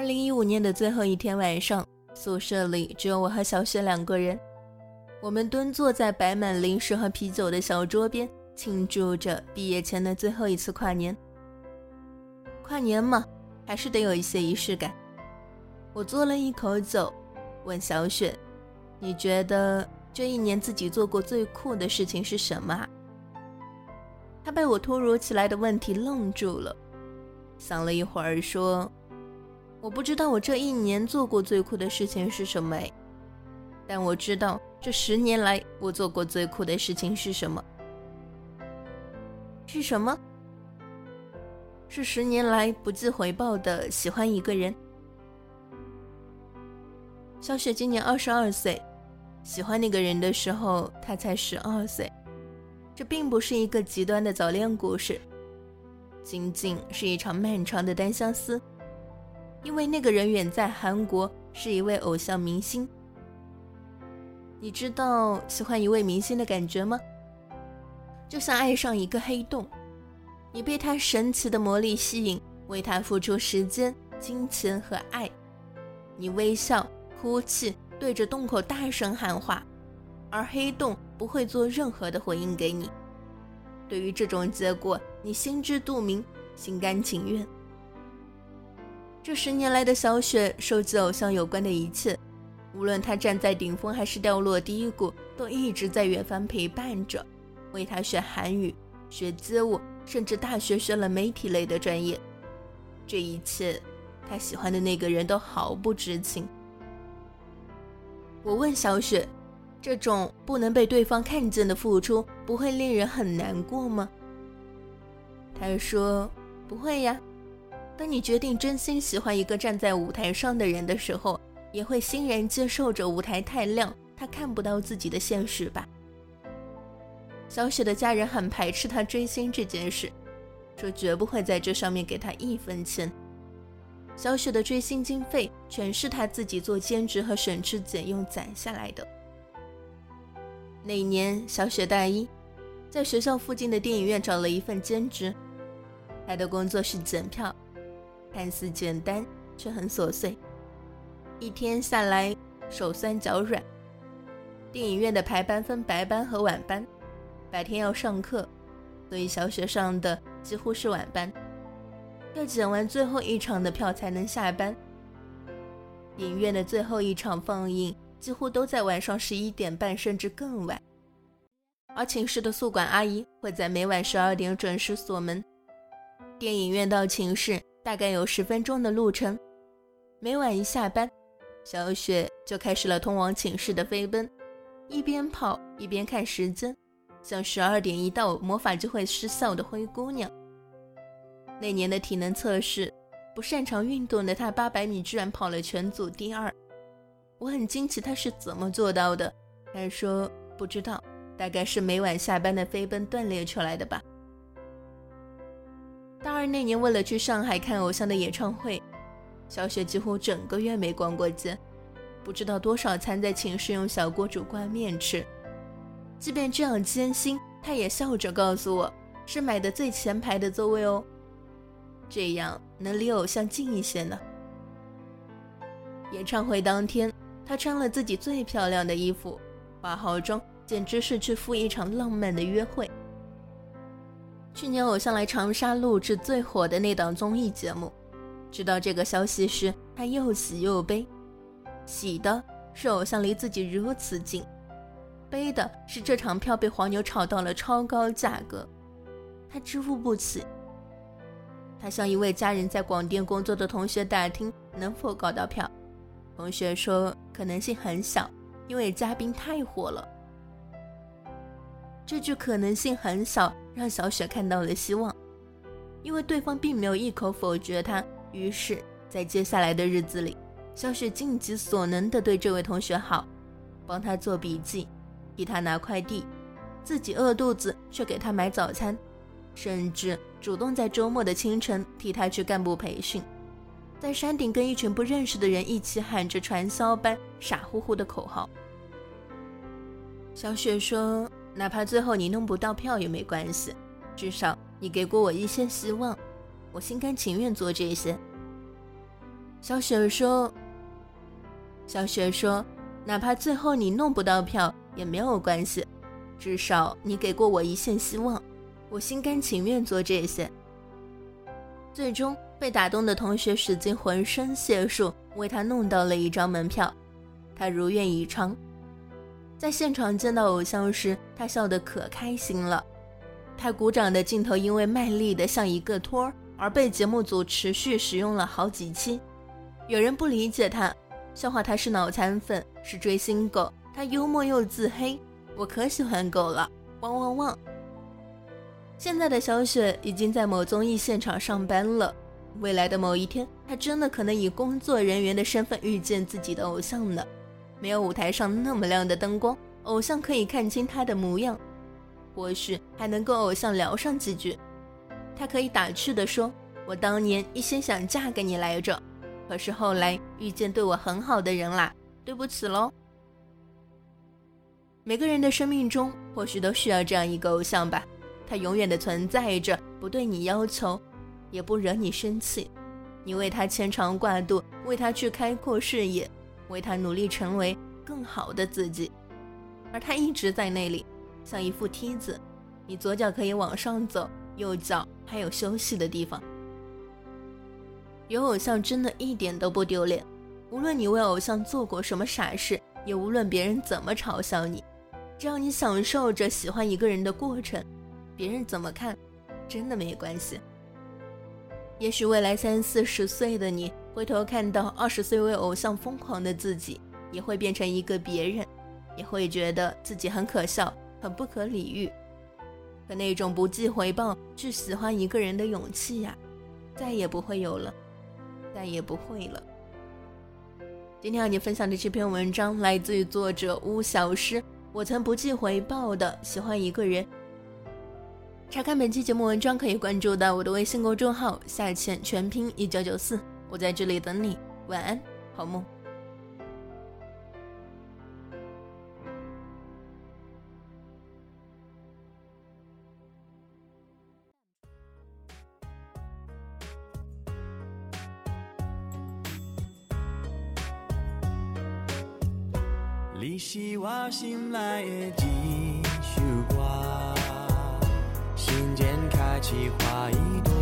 二零一五年的最后一天晚上，宿舍里只有我和小雪两个人。我们蹲坐在摆满零食和啤酒的小桌边，庆祝着毕业前的最后一次跨年。跨年嘛，还是得有一些仪式感。我嘬了一口酒，问小雪：“你觉得这一年自己做过最酷的事情是什么？”她被我突如其来的问题愣住了，想了一会儿说：“我不知道我这一年做过最酷的事情是什么，但我知道。”这十年来，我做过最酷的事情是什么？是什么？是十年来不计回报的喜欢一个人。小雪今年二十二岁，喜欢那个人的时候，她才十二岁。这并不是一个极端的早恋故事，仅仅是一场漫长的单相思。因为那个人远在韩国，是一位偶像明星。你知道喜欢一位明星的感觉吗？就像爱上一个黑洞，你被他神奇的魔力吸引，为他付出时间、金钱和爱。你微笑、哭泣，对着洞口大声喊话，而黑洞不会做任何的回应给你。对于这种结果，你心知肚明，心甘情愿。这十年来的小雪收集偶像有关的一切。无论他站在顶峰还是掉落低谷，都一直在远方陪伴着，为他学韩语、学街舞，甚至大学学了媒体类的专业。这一切，他喜欢的那个人都毫不知情。我问小雪：“这种不能被对方看见的付出，不会令人很难过吗？”他说：“不会呀。当你决定真心喜欢一个站在舞台上的人的时候。”也会欣然接受着舞台太亮，他看不到自己的现实吧。小雪的家人很排斥他追星这件事，说绝不会在这上面给他一分钱。小雪的追星经费全是他自己做兼职和省吃俭用攒下来的。那一年，小雪大一，在学校附近的电影院找了一份兼职，他的工作是检票，看似简单，却很琐碎。一天下来，手酸脚软。电影院的排班分白班和晚班，白天要上课，所以小雪上的几乎是晚班，要剪完最后一场的票才能下班。影院的最后一场放映几乎都在晚上十一点半甚至更晚，而寝室的宿管阿姨会在每晚十二点准时锁门。电影院到寝室大概有十分钟的路程，每晚一下班。小雪就开始了通往寝室的飞奔，一边跑一边看时间，像十二点一到，魔法就会失效的灰姑娘。那年的体能测试，不擅长运动的她，八百米居然跑了全组第二。我很惊奇她是怎么做到的。她说不知道，大概是每晚下班的飞奔锻炼出来的吧。大二那年，为了去上海看偶像的演唱会。小雪几乎整个月没逛过街，不知道多少餐在寝室用小锅煮挂面吃。即便这样艰辛，她也笑着告诉我，是买的最前排的座位哦，这样能离偶像近一些呢。演唱会当天，她穿了自己最漂亮的衣服，化好妆，简直是去赴一场浪漫的约会。去年偶像来长沙录制最火的那档综艺节目。知道这个消息时，他又喜又悲。喜的是偶像离自己如此近，悲的是这场票被黄牛炒到了超高价格，他支付不起。他向一位家人在广电工作的同学打听能否搞到票，同学说可能性很小，因为嘉宾太火了。这句可能性很小，让小雪看到了希望，因为对方并没有一口否决他。于是，在接下来的日子里，小雪尽己所能地对这位同学好，帮他做笔记，替他拿快递，自己饿肚子却给他买早餐，甚至主动在周末的清晨替他去干部培训，在山顶跟一群不认识的人一起喊着传销般傻乎乎的口号。小雪说：“哪怕最后你弄不到票也没关系，至少你给过我一些希望。”我心甘情愿做这些。小雪说：“小雪说，哪怕最后你弄不到票也没有关系，至少你给过我一线希望，我心甘情愿做这些。”最终被打动的同学使尽浑身解数为他弄到了一张门票，他如愿以偿。在现场见到偶像时，他笑得可开心了。他鼓掌的镜头因为卖力的像一个托儿而被节目组持续使用了好几期。有人不理解他，笑话他是脑残粉，是追星狗。他幽默又自黑，我可喜欢狗了，汪汪汪。现在的小雪已经在某综艺现场上班了，未来的某一天，她真的可能以工作人员的身份遇见自己的偶像呢。没有舞台上那么亮的灯光，偶像可以看清他的模样，或许还能跟偶像聊上几句。他可以打趣地说：“我当年一心想嫁给你来着，可是后来遇见对我很好的人啦，对不起喽。”每个人的生命中或许都需要这样一个偶像吧，他永远的存在着，不对你要求，也不惹你生气，你为他牵肠挂肚，为他去开阔视野。为他努力成为更好的自己，而他一直在那里，像一副梯子，你左脚可以往上走，右脚还有休息的地方。有偶像真的一点都不丢脸，无论你为偶像做过什么傻事，也无论别人怎么嘲笑你，只要你享受着喜欢一个人的过程，别人怎么看，真的没关系。也许未来三四十岁的你。回头看到二十岁为偶像疯狂的自己，也会变成一个别人，也会觉得自己很可笑、很不可理喻。可那种不计回报去喜欢一个人的勇气呀，再也不会有了，再也不会了。今天和你分享的这篇文章来自于作者巫小诗。我曾不计回报的喜欢一个人。查看本期节目文章，可以关注到我的微信公众号“下潜全拼一九九四”。我在这里等你，晚安，好梦。你是我心内的一首歌，心间开起花一朵。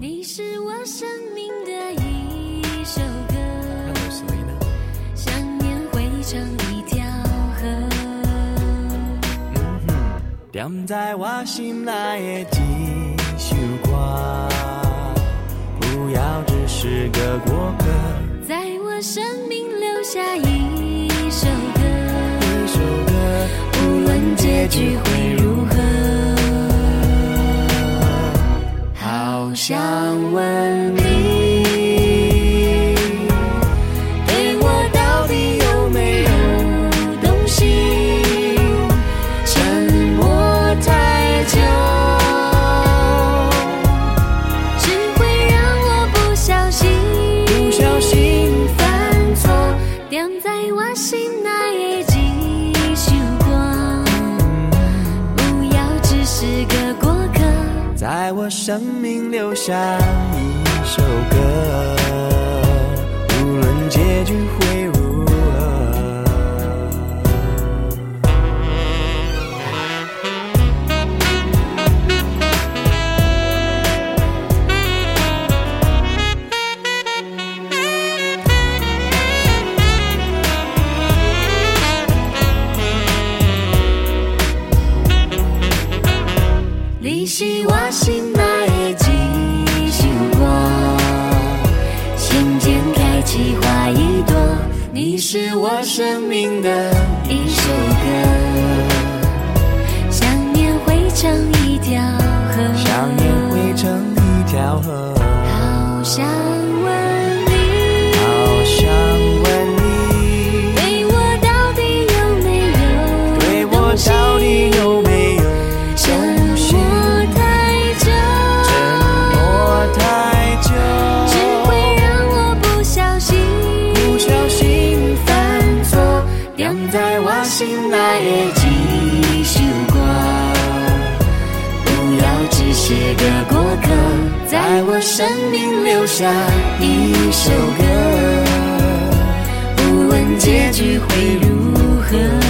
你是我生命点在我心内的一首歌，不要只是个过客，在我生命留下一首歌，一首歌，无论结局会如何，好想问在我。生命留下一首歌，无论结局会是我生命的一首歌，想念汇成一条河，想念汇成一条河，好想。生命留下一首歌，不问结局会如何。